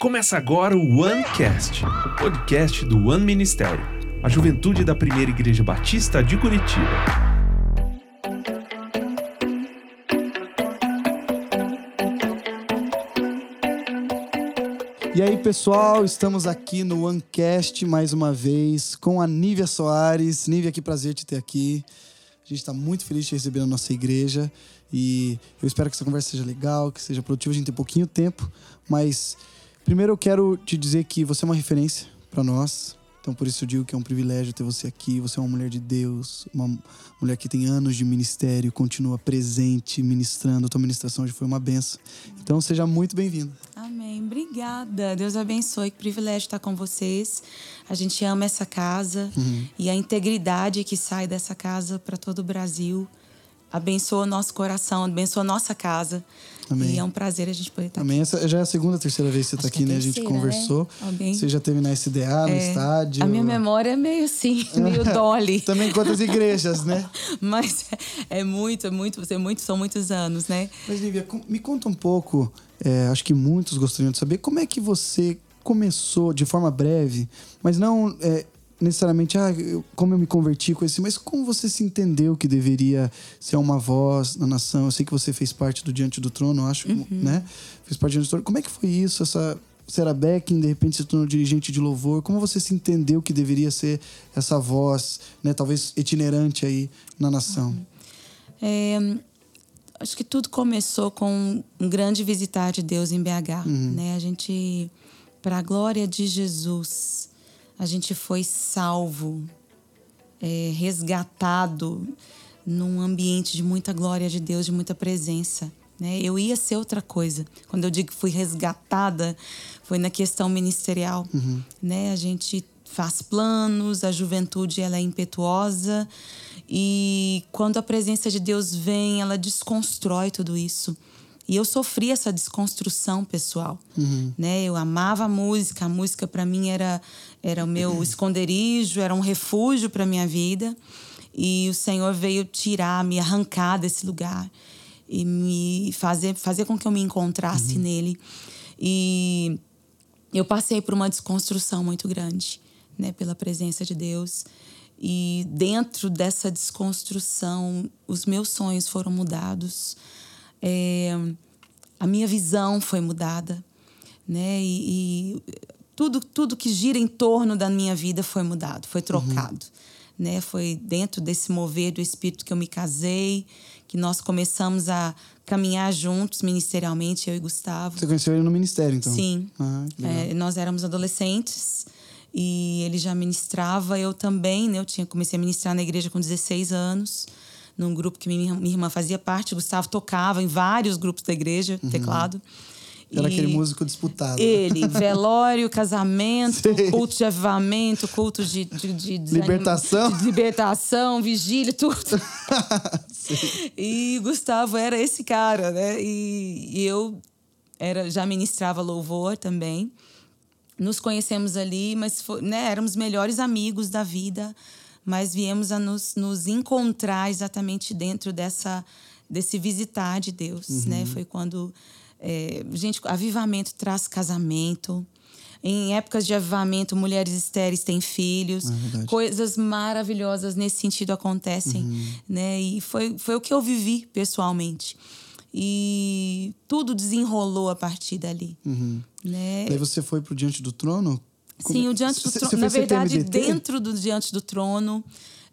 Começa agora o OneCast, o podcast do One Ministério, a juventude da primeira igreja batista de Curitiba. E aí, pessoal, estamos aqui no OneCast mais uma vez com a Nívia Soares. Nívia, que prazer te ter aqui. A gente está muito feliz de receber na nossa igreja e eu espero que essa conversa seja legal, que seja produtiva. A gente tem pouquinho tempo, mas primeiro eu quero te dizer que você é uma referência para nós. Então, por isso eu digo que é um privilégio ter você aqui. Você é uma mulher de Deus, uma mulher que tem anos de ministério, continua presente, ministrando. A tua ministração hoje foi uma benção. Então, seja muito bem-vindo. Amém. Obrigada. Deus abençoe. Que privilégio estar com vocês. A gente ama essa casa Uhum. e a integridade que sai dessa casa para todo o Brasil. Abençoa o nosso coração, abençoa a nossa casa. Amém. E é um prazer a gente poder estar Também essa já é a segunda, terceira vez que você está aqui, é né? A gente terceira, conversou. né? Amém. Você já teve na SDA, no É, estádio. A minha memória é meio assim, meio dolly. Também outras igrejas, né? Mas é muito, é muito, é muito, são muitos anos, né? Mas, Lívia, me conta um pouco, é, acho que muitos gostariam de saber, como é que você começou, de forma breve, mas não é, necessariamente, ah, eu- como eu me converti com esse, mas como você se entendeu que deveria ser uma voz na nação? Eu sei que você fez parte do Diante do Trono, acho, né? Fez parte do Diante do Trono. Como é que foi isso? Essa, era backing, de repente se tornou dirigente de louvor. Como você se entendeu que deveria ser essa voz, né? Talvez itinerante aí na nação? É, acho que tudo começou com um grande visitar de Deus em BH, né? A gente, para a glória de Jesus, a gente foi salvo, é, resgatado num ambiente de muita glória de Deus, de muita presença. Né? Eu ia ser outra coisa. Quando eu digo que fui resgatada, foi na questão ministerial. Né? A gente faz planos, a juventude ela é impetuosa e quando a presença de Deus vem, ela desconstrói tudo isso. E eu sofri essa desconstrução pessoal, né? Eu amava a música, a música para mim era era o meu esconderijo, era um refúgio para minha vida. E o Senhor veio tirar, me arrancar desse lugar e me fazer fazer com que eu me encontrasse nele. E eu passei por uma desconstrução muito grande, né, pela presença de Deus. E dentro dessa desconstrução, os meus sonhos foram mudados, É, a minha visão foi mudada, né? E, e tudo, tudo que gira em torno da minha vida foi mudado, foi trocado, né? Foi dentro desse mover do Espírito que eu me casei, que nós começamos a caminhar juntos ministerialmente, eu e Gustavo. Você conheceu ele no ministério, então? Sim. Ah. É, nós éramos adolescentes e ele já ministrava, eu também, né? Eu tinha, comecei a ministrar na igreja com 16 anos, num grupo que minha, minha irmã fazia parte. O Gustavo tocava em vários grupos da igreja, teclado. Uhum. Era E aquele músico disputado. Ele, velório, casamento, Sei. culto de avivamento, culto de, de, de Libertação. de libertação, vigília, tudo. e Gustavo era esse cara, né? E, e eu era, já ministrava louvor também. Nos conhecemos ali, mas foi- né, éramos melhores amigos da vida, mas viemos a nos, nos encontrar exatamente dentro dessa desse visitar de Deus, né? Foi quando é, gente, avivamento traz casamento. Em épocas de avivamento, mulheres estéreis têm filhos. É. Coisas maravilhosas nesse sentido acontecem, né? E foi, foi o que eu vivi pessoalmente. E tudo desenrolou a partir dali, né? Daí você foi pro Diante do Trono? Como- Sim, o Diante do Trono. Na verdade, dentro do Diante do Trono,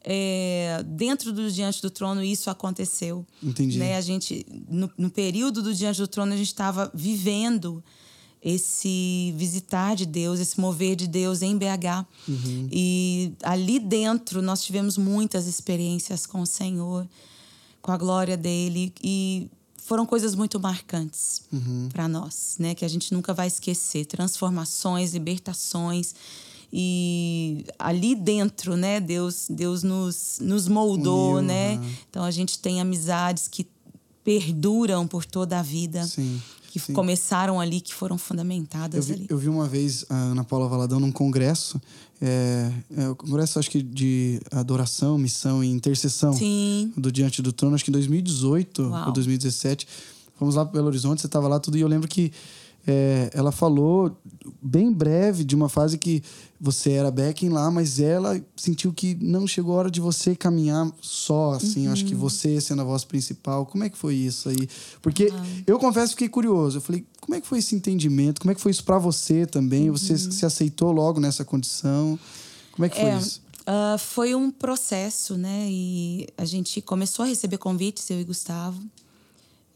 é, dentro do Diante do Trono, isso aconteceu. Entendi. Né? A gente, no, no período do Diante do Trono, a gente estava vivendo esse visitar de Deus, esse mover de Deus em BH. Uhum. E ali dentro nós tivemos muitas experiências com o Senhor, com a glória dele e foram coisas muito marcantes Uhum. para nós, né? Que a gente nunca vai esquecer, transformações, libertações e ali dentro, né? Deus, Deus nos, nos moldou, Uniu, né? aham. Então a gente tem amizades que perduram por toda a vida, Sim. Que sim. começaram ali, que foram Eu fundamentadas vi, ali. eu vi uma vez a Ana Paula Valadão num congresso, é, é, o congresso acho que de adoração, missão e intercessão Sim. do Diante do Trono, acho que em 2018 Uau. ou 2017. Fomos lá para Belo Horizonte, você estava lá tudo, e eu lembro que é, ela falou bem breve de uma fase que você era backing lá, mas ela sentiu que não chegou a hora de você caminhar só, assim. Uhum. Acho que você sendo a voz principal. Como é que foi isso aí? Porque uhum. eu confesso que fiquei curioso. Eu falei, como é que foi esse entendimento? Como é que foi isso para você também? Uhum. Você se aceitou logo nessa condição? Como é que foi é, isso? Uh, foi um processo, né? E a gente começou a receber convites, eu e Gustavo.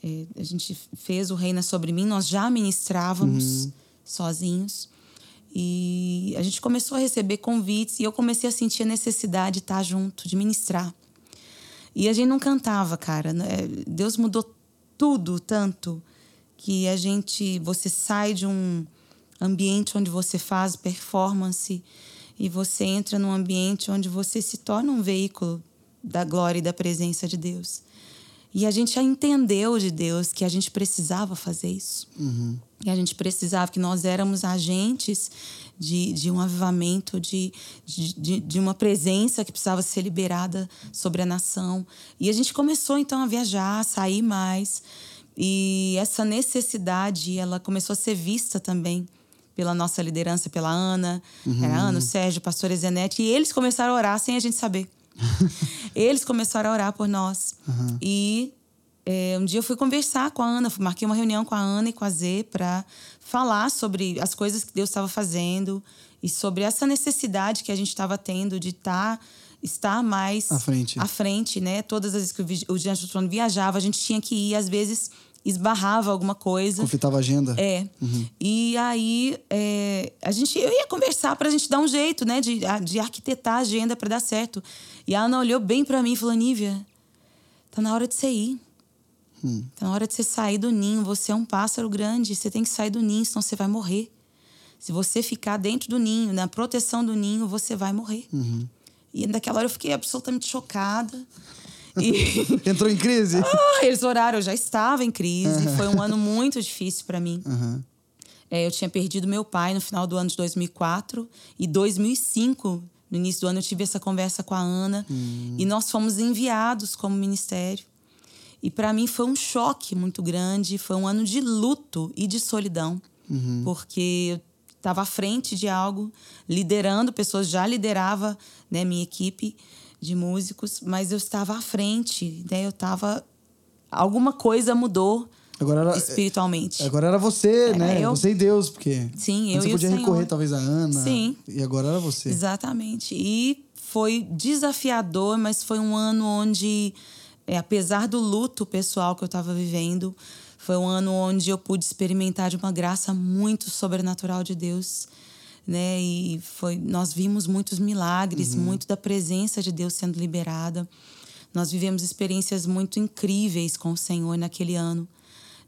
É, a gente fez o Reina Sobre Mim, nós já ministrávamos uhum. sozinhos. E a gente começou a receber convites e eu comecei a sentir a necessidade de estar junto, de ministrar. E a gente não cantava, cara. Né? Deus mudou tudo tanto que a gente, você sai de um ambiente onde você faz performance e você entra num ambiente onde você se torna um veículo da glória e da presença de Deus. E a gente já entendeu de Deus que a gente precisava fazer isso. Uhum. E a gente precisava, que nós éramos agentes de, de um avivamento, de, de, de uma presença que precisava ser liberada sobre a nação. E a gente começou então a viajar, a sair mais. E essa necessidade, ela começou a ser vista também pela nossa liderança, pela Ana. Uhum. Era a Ana, o Sérgio, o pastor Ezenete. E eles começaram a orar sem a gente saber. Eles começaram a orar por nós. Uhum. E é, um dia eu fui conversar com a Ana, marquei uma reunião com a Ana e com a Z para falar sobre as coisas que Deus estava fazendo e sobre essa necessidade que a gente estava tendo de tá, estar mais à frente. à frente, né? Todas as vezes que o Diante do Trono viajava, a gente tinha que ir, às vezes esbarrava alguma coisa. Conflitava a agenda. É. Uhum. E aí é, a gente, eu ia conversar para a gente dar um jeito, né, de, de arquitetar a agenda para dar certo. E a Ana olhou bem para mim e falou: Nívia, tá na hora de você ir. Hum. Tá na hora de você sair do ninho. Você é um pássaro grande, você tem que sair do ninho, senão você vai morrer. Se você ficar dentro do ninho, na proteção do ninho, você vai morrer. Uhum. E naquela hora eu fiquei absolutamente chocada. E... Entrou em crise? Ah, eles oraram, eu já estava em crise. Uhum. Foi um ano muito difícil para mim. Uhum. É, eu tinha perdido meu pai no final do ano de 2004 e 2005, no início do ano, eu tive essa conversa com a Ana uhum. e nós fomos enviados como ministério. E para mim foi um choque muito grande, foi um ano de luto e de solidão, uhum. porque eu estava à frente de algo, liderando pessoas, já liderava né, minha equipe, de músicos, mas eu estava à frente, né? Eu estava alguma coisa mudou agora era, espiritualmente. Agora era você, era né? Eu. Você e Deus, porque Sim, eu você podia recorrer Senhor. talvez a Ana. Sim. E agora era você. Exatamente. E foi desafiador, mas foi um ano onde é, apesar do luto pessoal que eu estava vivendo, foi um ano onde eu pude experimentar de uma graça muito sobrenatural de Deus né? E foi, nós vimos muitos milagres, uhum. muito da presença de Deus sendo liberada. Nós vivemos experiências muito incríveis com o Senhor naquele ano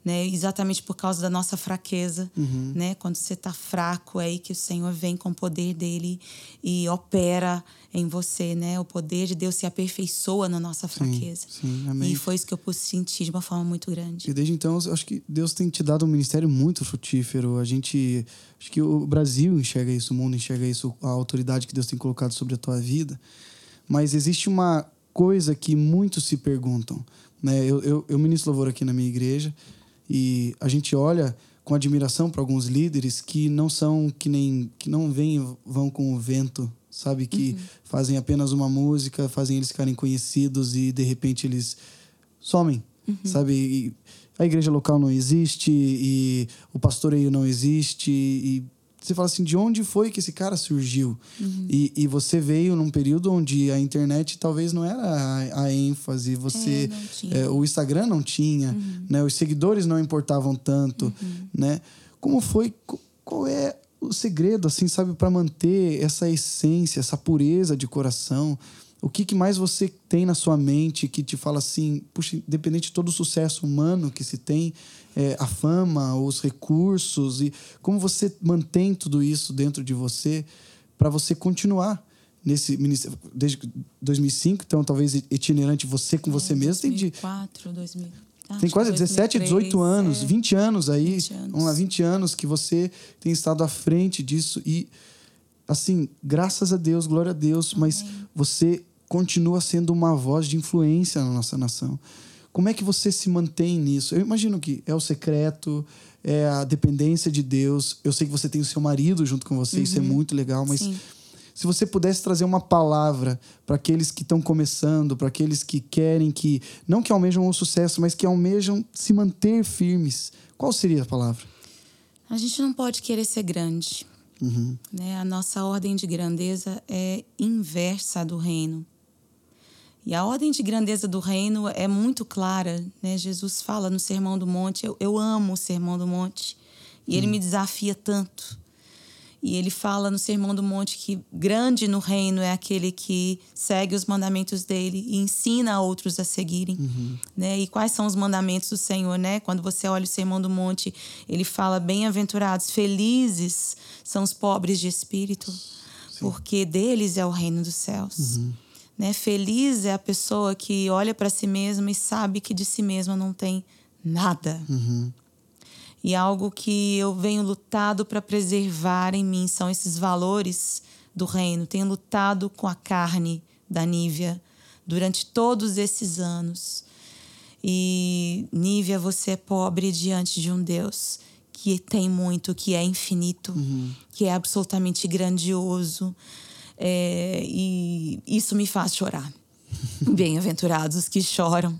né? Exatamente por causa da nossa fraqueza, uhum. né? Quando você está fraco, é aí que o Senhor vem com o poder dele e opera em você, né? O poder de Deus se aperfeiçoa na nossa fraqueza. Sim, sim, amém. E foi isso que eu pude sentir de uma forma muito grande. E desde então, eu acho que Deus tem te dado um ministério muito frutífero. A gente, acho que o Brasil enxerga isso, o mundo enxerga isso, a autoridade que Deus tem colocado sobre a tua vida. Mas existe uma coisa que muitos se perguntam, né? Eu, eu, eu ministro louvor aqui na minha igreja. E a gente olha com admiração para alguns líderes que não são que nem que não vêm vão com o vento, sabe que uhum. fazem apenas uma música, fazem eles ficarem conhecidos e de repente eles somem, uhum. sabe? E a igreja local não existe e o pastoreio não existe e você fala assim, de onde foi que esse cara surgiu? Uhum. E, e você veio num período onde a internet talvez não era a, a ênfase, você é, é, o Instagram não tinha, uhum. né? Os seguidores não importavam tanto, uhum. né? Como foi? Qual é o segredo, assim, sabe, para manter essa essência, essa pureza de coração? O que, que mais você tem na sua mente que te fala assim, puxa, independente de todo o sucesso humano que se tem, é, a fama, os recursos e como você mantém tudo isso dentro de você para você continuar nesse ministério desde 2005, então talvez itinerante você com é, você mesmo tem de 2004, 2000 tem quase 17, 18 anos, é. 20 anos aí, 20 anos. Vamos lá, 20 anos que você tem estado à frente disso e assim, graças a Deus, glória a Deus, Amém. mas você continua sendo uma voz de influência na nossa nação. Como é que você se mantém nisso? Eu imagino que é o secreto, é a dependência de Deus. Eu sei que você tem o seu marido junto com você, uhum. isso é muito legal, mas Sim. se você pudesse trazer uma palavra para aqueles que estão começando, para aqueles que querem que não que almejam o sucesso, mas que almejam se manter firmes, qual seria a palavra? A gente não pode querer ser grande. Uhum. Né? A nossa ordem de grandeza é inversa do reino. E a ordem de grandeza do reino é muito clara. Né? Jesus fala no Sermão do Monte, eu, eu amo o Sermão do Monte. E ele uhum. me desafia tanto. E ele fala no Sermão do Monte que grande no reino é aquele que segue os mandamentos dele e ensina a outros a seguirem. Uhum. Né? E quais são os mandamentos do Senhor? Né? Quando você olha o Sermão do Monte, ele fala: bem-aventurados, felizes são os pobres de espírito, Sim. porque deles é o reino dos céus. Uhum. Né? Feliz é a pessoa que olha para si mesma e sabe que de si mesma não tem nada. Uhum. E algo que eu venho lutado para preservar em mim são esses valores do reino. Tenho lutado com a carne da Nívia durante todos esses anos. E Nívia, você é pobre diante de um Deus que tem muito, que é infinito, uhum. que é absolutamente grandioso. É, e isso me faz chorar. Bem-aventurados os que choram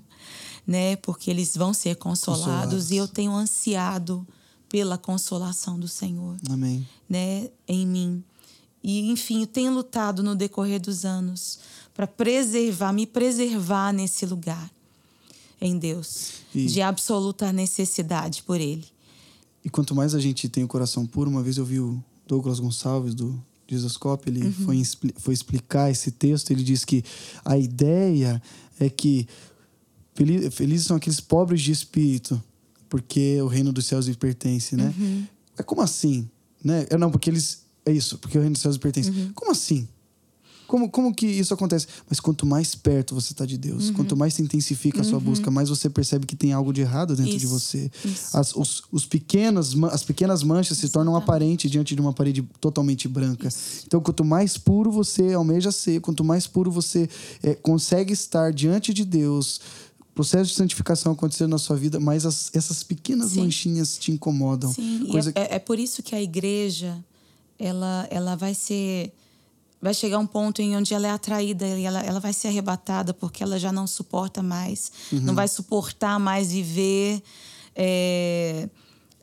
né? Porque eles vão ser consolados, consolados. e eu tenho ansiado pela consolação do Senhor. Amém. Né, em mim. E enfim, eu tenho lutado no decorrer dos anos para preservar, me preservar nesse lugar em Deus, e... de absoluta necessidade por ele. E quanto mais a gente tem o coração puro, uma vez eu vi o Douglas Gonçalves do Jesus Cop, ele uhum. foi, foi explicar esse texto, ele diz que a ideia é que Felizes, são aqueles pobres de espírito, porque o reino dos céus lhes pertence, né? Uhum. É como assim? Né? É, não, porque eles. É isso, porque o reino dos céus lhes pertence. Uhum. Como assim? Como, como que isso acontece? Mas quanto mais perto você está de Deus, uhum. quanto mais se intensifica a sua uhum. busca, mais você percebe que tem algo de errado dentro isso, de você. As, os, os pequenos, as pequenas manchas se tornam aparentes diante de uma parede totalmente branca. Isso. Então, quanto mais puro você almeja ser, quanto mais puro você é, consegue estar diante de Deus, processo de santificação acontecendo na sua vida, mas as, essas pequenas Sim. manchinhas te incomodam. Sim, Coisa... é, é, por isso que a igreja ela, ela vai ser. Vai chegar um ponto em onde ela é atraída e ela, ela vai ser arrebatada porque ela já não suporta mais, uhum. não vai suportar mais viver é,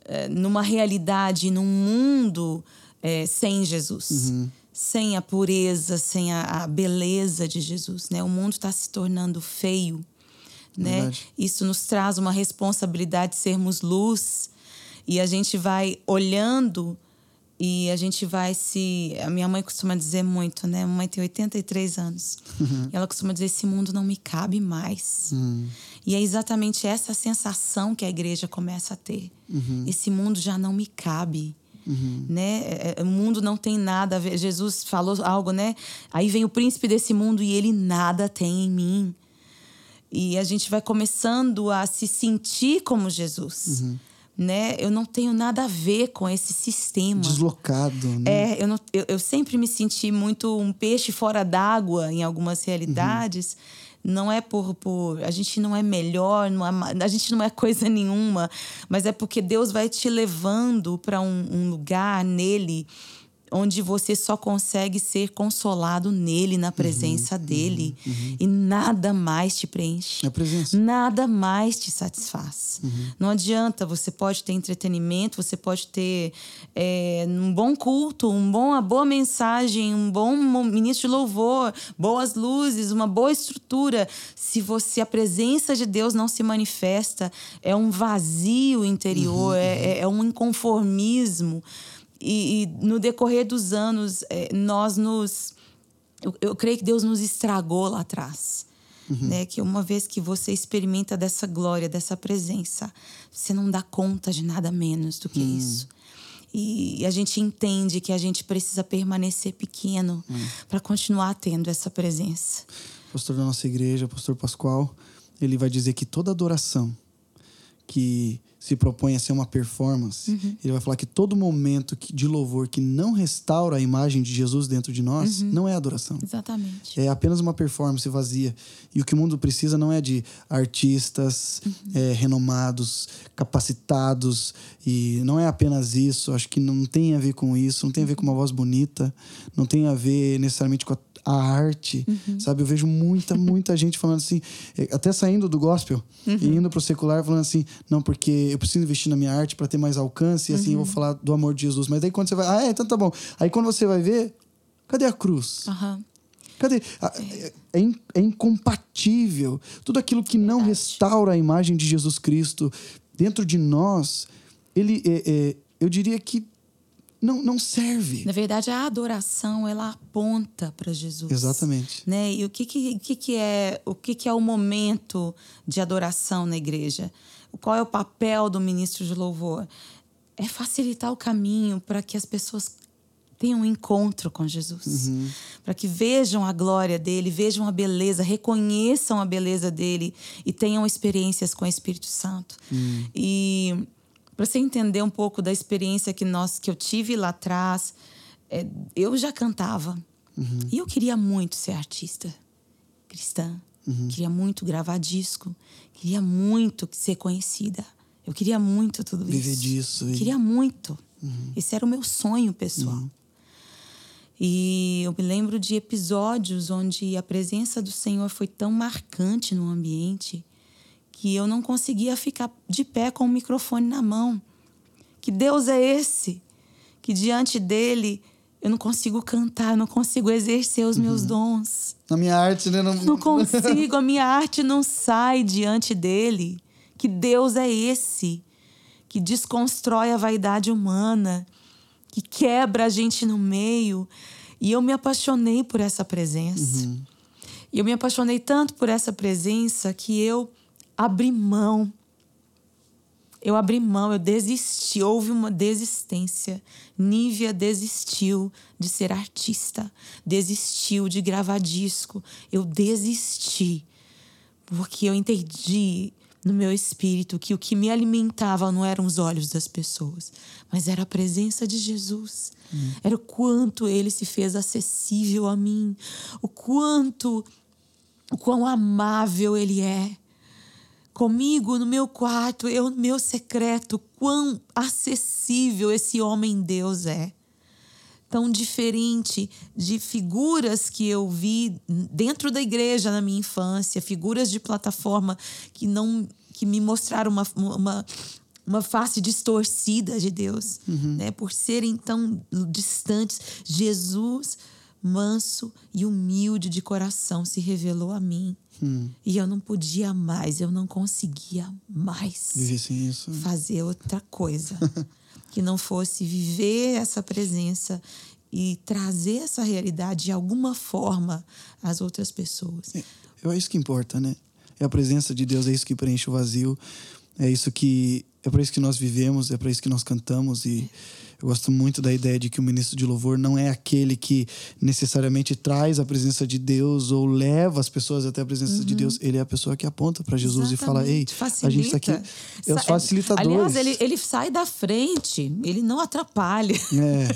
é, numa realidade, num mundo é, sem Jesus. Uhum sem a pureza, sem a, a, beleza de Jesus, né? O mundo está se tornando feio né? Isso nos traz uma responsabilidade de sermos luz e a gente vai olhando e a gente vai se. A minha mãe costuma dizer muito, né? A mãe tem 83 anos. Uhum. E ela costuma dizer: esse mundo não me cabe mais. Uhum. E é exatamente essa sensação que a igreja começa a ter. Uhum. Esse mundo já não me cabe. Uhum. Né? É, é, o mundo não tem nada a ver. Jesus falou algo, né? Aí vem o príncipe desse mundo e ele nada tem em mim. E a gente vai começando a se sentir como Jesus. Uhum. Né? Eu não tenho nada a ver com esse sistema. Deslocado, né? É, eu, não, eu, eu sempre me senti muito um peixe fora d'água em algumas realidades. Uhum. Não é por, por. A gente não é melhor, não é, a gente não é coisa nenhuma, mas é porque Deus vai te levando para um, um lugar nele onde você só consegue ser consolado nele, na presença uhum, dele. Uhum, uhum. E nada mais te preenche. A presença. Nada mais te satisfaz. Uhum. Não adianta, você pode ter entretenimento, você pode ter é, um bom culto, um bom, uma boa mensagem, um bom ministro de louvor, boas luzes, uma boa estrutura. Se você a presença de Deus não se manifesta, é um vazio interior, uhum, é, uhum. é, é um inconformismo. E, e no decorrer dos anos, é, nós nos. Eu, eu, creio que Deus nos estragou lá atrás. Uhum. Né? Que uma vez que você experimenta dessa glória, dessa presença, você não dá conta de nada menos do que uhum. isso. E a gente entende que a gente precisa permanecer pequeno uhum. para continuar tendo essa presença. Pastor da nossa igreja, pastor Pascoal, ele vai dizer que toda adoração que se propõe a ser uma performance, Uhum. ele vai falar que todo momento de louvor que não restaura a imagem de Jesus dentro de nós Uhum. não é adoração. Exatamente. É apenas uma performance vazia. E o que o mundo precisa não é de artistas Uhum. é, renomados, capacitados. E não é apenas isso. Acho que não tem a ver com isso. Não tem a ver com uma voz bonita. Não tem a ver necessariamente com a, a arte. Uhum. Sabe? Eu vejo muita, muita gente falando assim, é, até saindo do gospel Uhum. e indo pro secular, falando assim: não, porque eu preciso investir na minha arte para ter mais alcance. E assim eu Uhum. vou falar do amor de Jesus. Mas daí quando você vai. Ah, é, então tá bom. Aí quando você vai ver. Cadê a cruz? Aham. Cadê? É, é in- é incompatível. Tudo aquilo que não Verdade. restaura a imagem de Jesus Cristo dentro de nós, ele, é, é, eu diria que não, não serve. Na verdade, a adoração ela aponta para Jesus. Exatamente. Né? E o que, que, o que, que é o que, que é o momento de adoração na igreja? Qual é o papel do ministro de louvor? É facilitar o caminho para que as pessoas tenham um encontro com Jesus, para que vejam a glória dele, vejam a beleza, reconheçam a beleza dele e tenham experiências com o Espírito Santo. E para você entender um pouco da experiência que nós que eu tive lá atrás, é, eu já cantava. E eu queria muito ser artista cristã, queria muito gravar disco, queria muito ser conhecida, eu queria muito tudo Viver isso, disso e- queria muito. Esse era o meu sonho pessoal. E eu me lembro de episódios onde a presença do Senhor foi tão marcante no ambiente que eu não conseguia ficar de pé com o microfone na mão. Que Deus é esse? Que diante dele eu não consigo cantar, não consigo exercer os meus dons. Na minha arte, né? Não, Não consigo, a minha arte não sai diante dele. Que Deus é esse que desconstrói a vaidade humana, que quebra a gente no meio. E eu me apaixonei por essa presença. E eu me apaixonei tanto por essa presença que eu abri mão. Eu abri mão, eu desisti, houve uma desistência. Nívia desistiu de ser artista, desistiu de gravar disco. Eu desisti, porque eu entendi no meu espírito que o que me alimentava não eram os olhos das pessoas, mas era a presença de Jesus. Era o quanto ele se fez acessível a mim, o quanto, o quão amável ele é comigo no meu quarto, eu no meu secreto, quão acessível esse homem Deus é. Tão diferente de figuras que eu vi dentro da igreja na minha infância, figuras de plataforma que não que me mostraram uma, uma, uma face distorcida de Deus, né? Por serem tão distantes. Jesus, manso e humilde de coração, se revelou a mim. E eu não podia mais, eu não conseguia mais fazer outra coisa que não fosse viver essa presença e trazer essa realidade de alguma forma às outras pessoas. É, é isso que importa, né? É a presença de Deus, é isso que preenche o vazio. É isso que é para isso que nós vivemos, é para isso que nós cantamos e eu gosto muito da ideia de que o ministro de louvor não é aquele que necessariamente traz a presença de Deus ou leva as pessoas até a presença de Deus. Ele é a pessoa que aponta para Jesus e fala: "Ei, Exatamente, a gente está aqui". facilita. É os facilitadores. Aliás, ele, ele sai da frente, ele não atrapalha. É,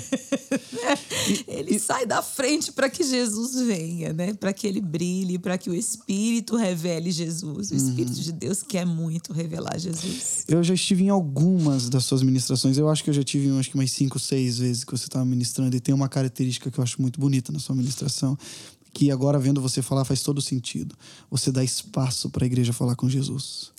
ele sai da frente para que Jesus venha, né? Para que ele brilhe, para que o Espírito revele Jesus. O Espírito de Deus quer muito revelar Jesus. Eu já estive em algumas das suas ministrações. Eu acho que eu já tive acho que umas cinco, seis vezes que você estava ministrando. E tem uma característica que eu acho muito bonita na sua ministração, que agora vendo você falar faz todo sentido. Você dá espaço para a igreja falar com Jesus.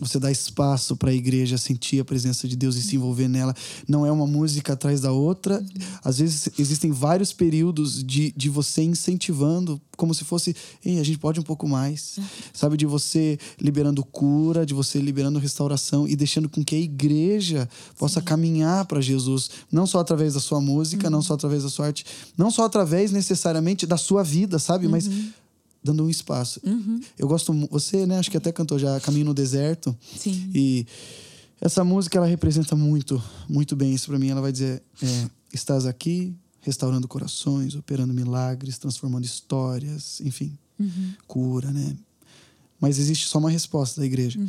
Você dá espaço para a igreja sentir a presença de Deus e se envolver nela. Não é uma música atrás da outra. Às vezes existem vários períodos de, de você incentivando, como se fosse, Ei, a gente pode um pouco mais. Sabe, de você liberando cura, de você liberando restauração e deixando com que a igreja possa caminhar para Jesus. Não só através da sua música, não só através da sua arte, não só através necessariamente da sua vida, sabe? Mas dando um espaço. Eu gosto, você, né, acho que até cantou já Caminho no Deserto. Sim. E essa música ela representa muito, muito bem isso para mim. Ela vai dizer: é, estás aqui, restaurando corações, operando milagres, transformando histórias, enfim, cura, né? Mas existe só uma resposta da igreja: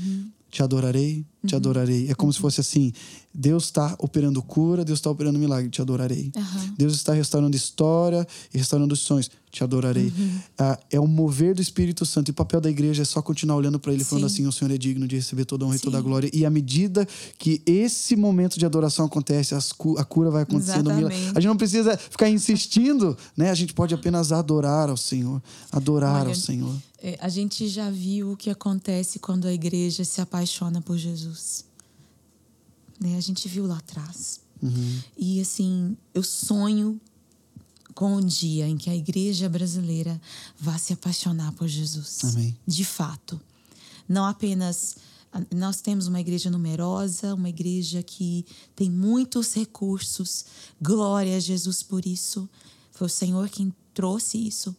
Te adorarei, te adorarei. É como se fosse assim: Deus está operando cura, Deus está operando milagre, te adorarei. Aham. Deus está restaurando história e restaurando os sonhos, te adorarei. Uhum. Ah, é o mover do Espírito Santo. E o papel da igreja é só continuar olhando para Ele, falando Sim. assim: o Senhor é digno de receber toda a honra e toda a Sim. glória. E à medida que esse momento de adoração acontece, cu- a cura vai acontecendo. A gente não precisa ficar insistindo, né? A gente pode apenas adorar ao Senhor, adorar Olha, ao Senhor. É, a gente já viu o que acontece quando a igreja se apaixona por Jesus. Né? A gente viu lá atrás. Uhum. E assim, eu sonho com o dia em que a igreja brasileira vá se apaixonar por Jesus. Amém. De fato. Não apenas. Nós temos uma igreja numerosa, uma igreja que tem muitos recursos. Glória a Jesus por isso. Foi o Senhor quem trouxe isso.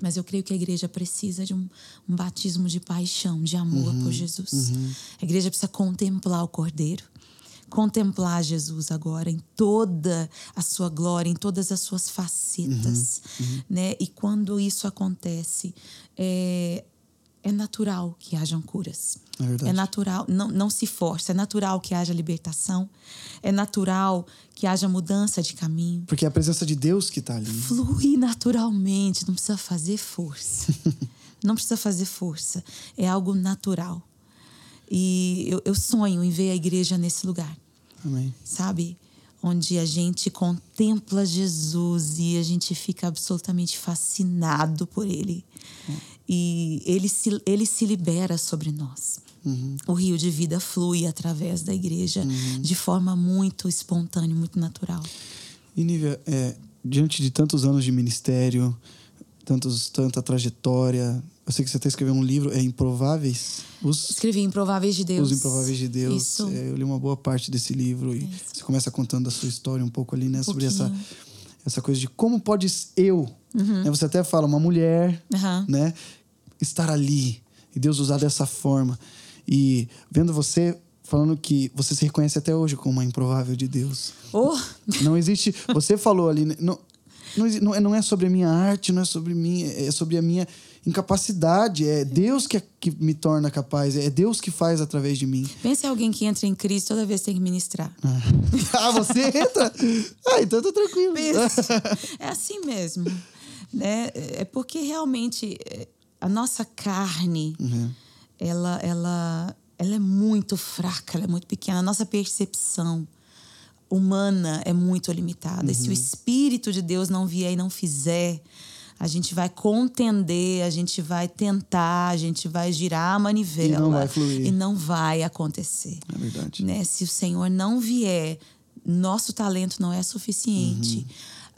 Mas eu creio que a igreja precisa de um, um batismo de paixão, de amor por Jesus. A igreja precisa contemplar o Cordeiro. Contemplar Jesus agora em toda a sua glória, em todas as suas facetas. Né? E quando isso acontece, é, é natural que hajam curas. É. É natural, não, não se força, é natural que haja libertação, é natural que haja mudança de caminho Porque é a presença de Deus que está ali. flui naturalmente, não precisa fazer força. não precisa fazer força. É algo natural. E eu, eu sonho em ver a igreja nesse lugar, Amém. sabe? Onde a gente contempla Jesus e a gente fica absolutamente fascinado por ele. E ele se, ele se libera sobre nós. O rio de vida flui através da igreja de forma muito espontânea, muito natural. E Nívia, é, diante de tantos anos de ministério, tantos, tanta trajetória, eu sei que você está escrevendo um livro, é Improváveis? Os, Escrevi Improváveis de Deus. Os Improváveis de Deus. Isso. É, eu li uma boa parte desse livro e Isso. você começa contando a sua história um pouco ali, né? sobre essa, essa coisa de como pode eu, né, você até fala, uma mulher, Uhum. Né? Estar ali e Deus usar dessa forma. E vendo você falando que você se reconhece até hoje como uma improvável de Deus. Oh, Não existe. Você falou ali. né, Não, não, é- não é sobre a minha arte, não é sobre mim, é sobre a minha incapacidade. É Deus que, é- que me torna capaz, é Deus que faz através de mim. pensa em alguém que entra em Cristo toda vez tem que ministrar. ah, você entra? Ah, então eu tô tranquilo. Pensa. É assim mesmo. Né? É porque realmente é, a nossa carne, ela, ela, ela é muito fraca, ela é muito pequena. A nossa percepção humana é muito limitada. E se o Espírito de Deus não vier e não fizer, a gente vai contender, a gente vai tentar, a gente vai girar a manivela. E não vai fluir. E não vai acontecer É verdade. né? Se o Senhor não vier, nosso talento não é suficiente.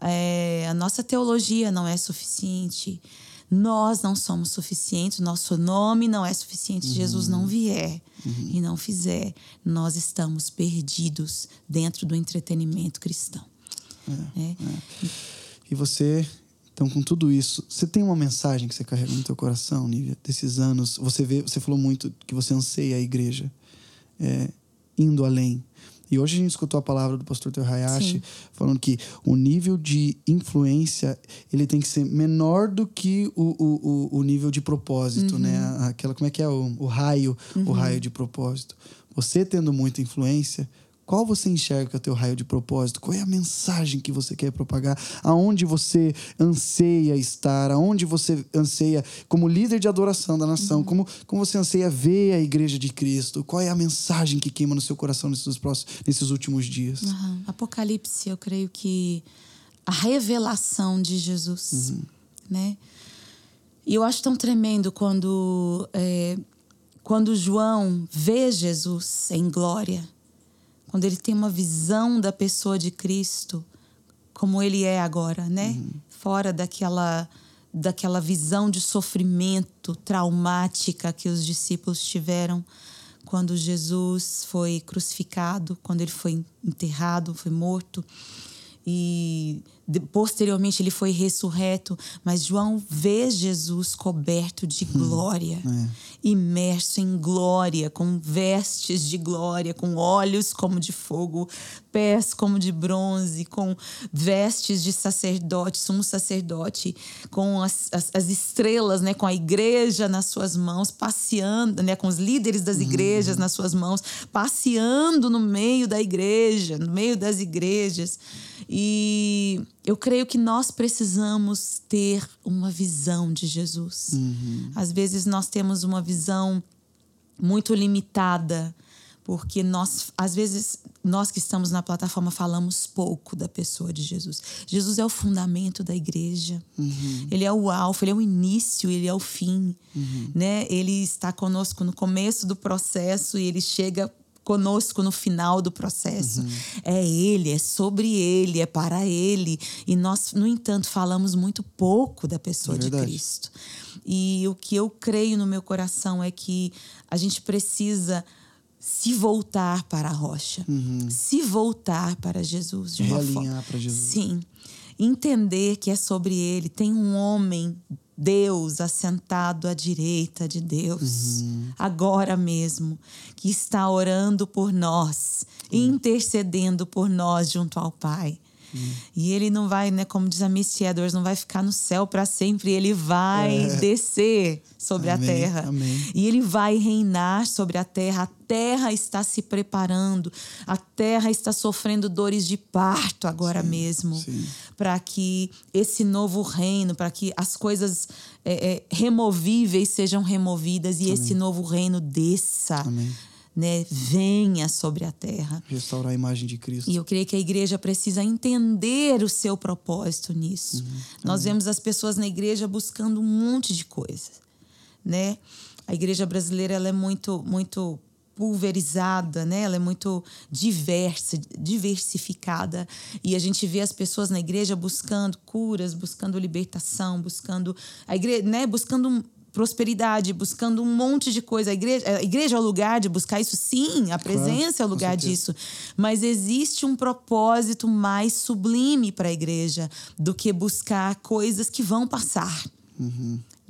É, a nossa teologia não é suficiente. Nós não somos suficientes, nosso nome não é suficiente. Se Jesus não vier e não fizer, nós estamos perdidos dentro do entretenimento cristão. né? E você, então, com tudo isso, você tem uma mensagem que você carrega no teu coração, Nívia, desses anos. Você vê, você falou muito que você anseia a igreja é, indo além. E hoje a gente escutou a palavra do pastor Teo Hayashi Sim. falando que o nível de influência ele tem que ser menor do que o, o, o, o nível de propósito, né? Aquela, como é que é o, o raio, o raio de propósito. Você tendo muita influência, qual você enxerga que é o teu raio de propósito? Qual é a mensagem que você quer propagar? Aonde você anseia estar? Aonde você anseia, como líder de adoração da nação, como, como você anseia ver a igreja de Cristo? Qual é a mensagem que queima no seu coração nesses, próximos, nesses últimos dias? Aham. Apocalipse, eu creio que a revelação de Jesus, né? E eu acho tão tremendo quando é, quando João vê Jesus em glória, quando ele tem uma visão da pessoa de Cristo como ele é agora, né? Fora daquela daquela visão de sofrimento traumática que os discípulos tiveram quando Jesus foi crucificado, quando ele foi enterrado, foi morto. E posteriormente ele foi ressurreto, mas João vê Jesus coberto de glória, é. imerso em glória, com vestes de glória, com olhos como de fogo, pés como de bronze, com vestes de sacerdote, sumo sacerdote, com as, as, as estrelas, né, com a igreja nas suas mãos, passeando, né, com os líderes das igrejas nas suas mãos, passeando no meio da igreja, no meio das igrejas. E eu creio que nós precisamos ter uma visão de Jesus. Às vezes nós temos uma visão muito limitada, porque nós, às vezes, nós que estamos na plataforma falamos pouco da pessoa de Jesus. Jesus é o fundamento da igreja. Ele é o alfa, ele é o início, ele é o fim, né? Ele está conosco no começo do processo e ele chega conosco no final do processo. É ele, é sobre ele, é para ele. E nós, no entanto, falamos muito pouco da pessoa É de. Cristo. E o que eu creio no meu coração é que a gente precisa se voltar para a rocha, se voltar para Jesus de uma Realinhar forma. para Jesus. Sim. Entender que é sobre ele. Tem um homem, Deus, assentado à direita de Deus, agora mesmo, que está orando por nós, intercedendo por nós junto ao Pai. E ele não vai, né, como diz a Misty Edwards, não vai ficar no céu para sempre, ele vai descer sobre Amém, a terra. amém. E ele vai reinar sobre a terra. A terra está se preparando, a terra está sofrendo dores de parto agora mesmo, sim. para que esse novo reino, para que as coisas é, é, removíveis sejam removidas e esse novo reino desça, Amém. Né, venha sobre a terra. Restaurar a imagem de Cristo. E eu creio que a igreja precisa entender o seu propósito nisso. Nós vemos as pessoas na igreja buscando um monte de coisas, né? A igreja brasileira ela é muito muito pulverizada, né? Ela é muito diversa, diversificada e a gente vê as pessoas na igreja buscando curas, buscando libertação, buscando a igreja, né? Buscando prosperidade, buscando um monte de coisa. A igreja, a igreja é o lugar de buscar isso, sim. A presença é o lugar disso. Mas existe um propósito mais sublime para a igreja do que buscar coisas que vão passar.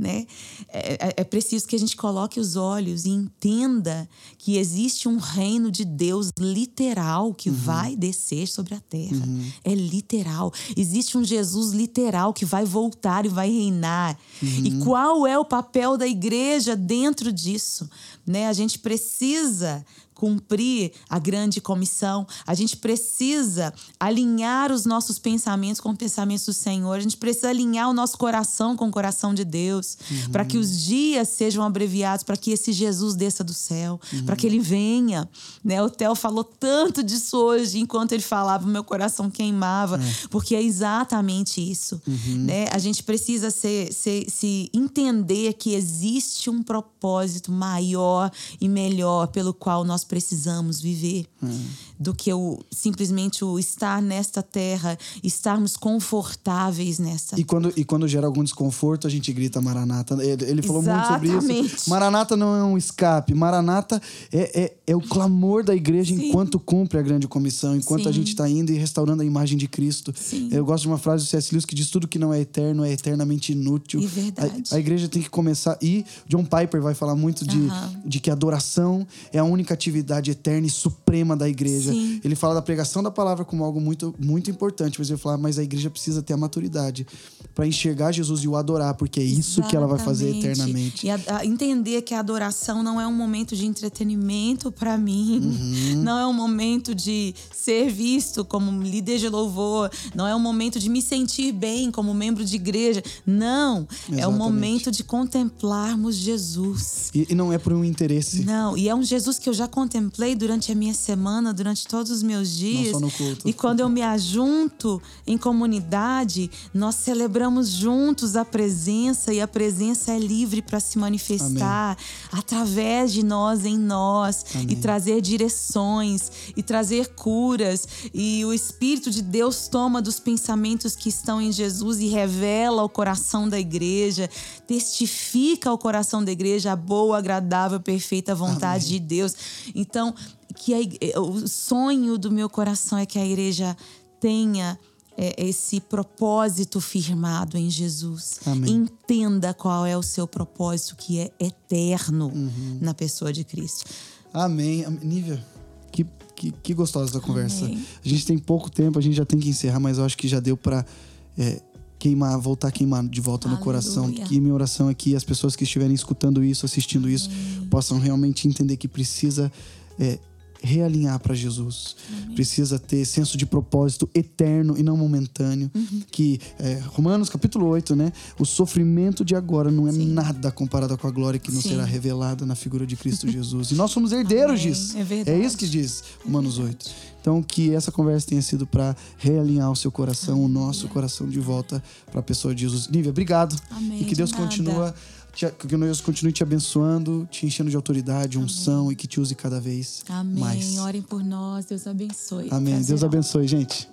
Né? É, é- é preciso que a gente coloque os olhos e entenda que existe um reino de Deus literal que vai descer sobre a terra. É literal. Existe um Jesus literal que vai voltar e vai reinar. E qual é o papel da igreja dentro disso? Né? A gente precisa cumprir a grande comissão. A gente precisa alinhar os nossos pensamentos com os pensamentos do Senhor. A gente precisa alinhar o nosso coração com o coração de Deus, para que os dias sejam abreviados, para que esse Jesus desça do céu, para que ele venha. Né? O Theo falou tanto disso hoje, enquanto ele falava, meu coração queimava, porque é exatamente isso. Né? A gente precisa ser, ser- se entender que existe um propósito maior e melhor pelo qual nós precisamos viver do que o, simplesmente o estar nesta terra, estarmos confortáveis nesta E quando, e quando gera algum desconforto, a gente grita Maranata. Ele, ele falou muito sobre Exatamente. isso. Maranata não é um escape. Maranata é, é, é o clamor da igreja Sim. enquanto cumpre a grande comissão, enquanto a Sim. gente está indo e restaurando a imagem de Cristo. Sim. Eu gosto de uma frase do C.S. Lewis que diz: tudo que não é eterno é eternamente inútil. Verdade. A, a igreja tem que começar. E John Piper vai falar muito de, de que a adoração é a única atividade eterna e suprema da igreja. Sim. Ele fala da pregação da palavra como algo muito, muito importante, mas ele fala, mas a igreja precisa ter a maturidade para enxergar Jesus e o adorar, porque é isso que ela vai fazer Exatamente. eternamente. E a- a entender que a adoração não é um momento de entretenimento para mim, Uhum. não é um momento de ser visto como líder de louvor, não é um momento de me sentir bem como membro de igreja. Não, é Exatamente. um momento de contemplarmos Jesus. E, e não é por um interesse. Não, e é um Jesus que eu já contemplei durante a minha semana, durante todos os meus dias. só no culto. E quando eu me ajunto em comunidade, nós celebramos juntos a presença e a presença é livre para se manifestar através de nós em nós e trazer direções e trazer curas e o espírito de Deus toma dos pensamentos que estão em Jesus e revela ao coração da igreja, testifica ao coração da igreja a boa, agradável, perfeita vontade de Deus. Então, que a o sonho do meu coração é que a igreja tenha esse propósito firmado em Jesus. Amém. Entenda qual é o seu propósito, que é eterno Uhum. na pessoa de Cristo. Amém. Am- Nívia, que, que, que gostosa essa conversa. Amém. A gente tem pouco tempo, a gente já tem que encerrar, mas eu acho que já deu pra é, queimar, voltar a queimar de volta no Aleluia. coração. Que minha oração é que as pessoas que estiverem escutando isso, assistindo isso, possam realmente entender que precisa é, realinhar para Jesus. Precisa ter senso de propósito eterno e não momentâneo. Uhum. Que é, Romanos capítulo 8, né? O sofrimento de agora não é nada comparado com a glória que nos Sim. será revelada na figura de Cristo Jesus. E nós somos herdeiros Amém. disso. É verdade. isso que diz Romanos 8. Então, que essa conversa tenha sido para realinhar o seu coração, o nosso coração de volta para a pessoa de Jesus. Nívia, obrigado. Amém, E que de Deus continua que Deus continue te abençoando, te enchendo de autoridade, unção e que te use cada vez Amém. mais. Orem por nós. Deus abençoe. Amém. Prazer Deus abençoe, gente.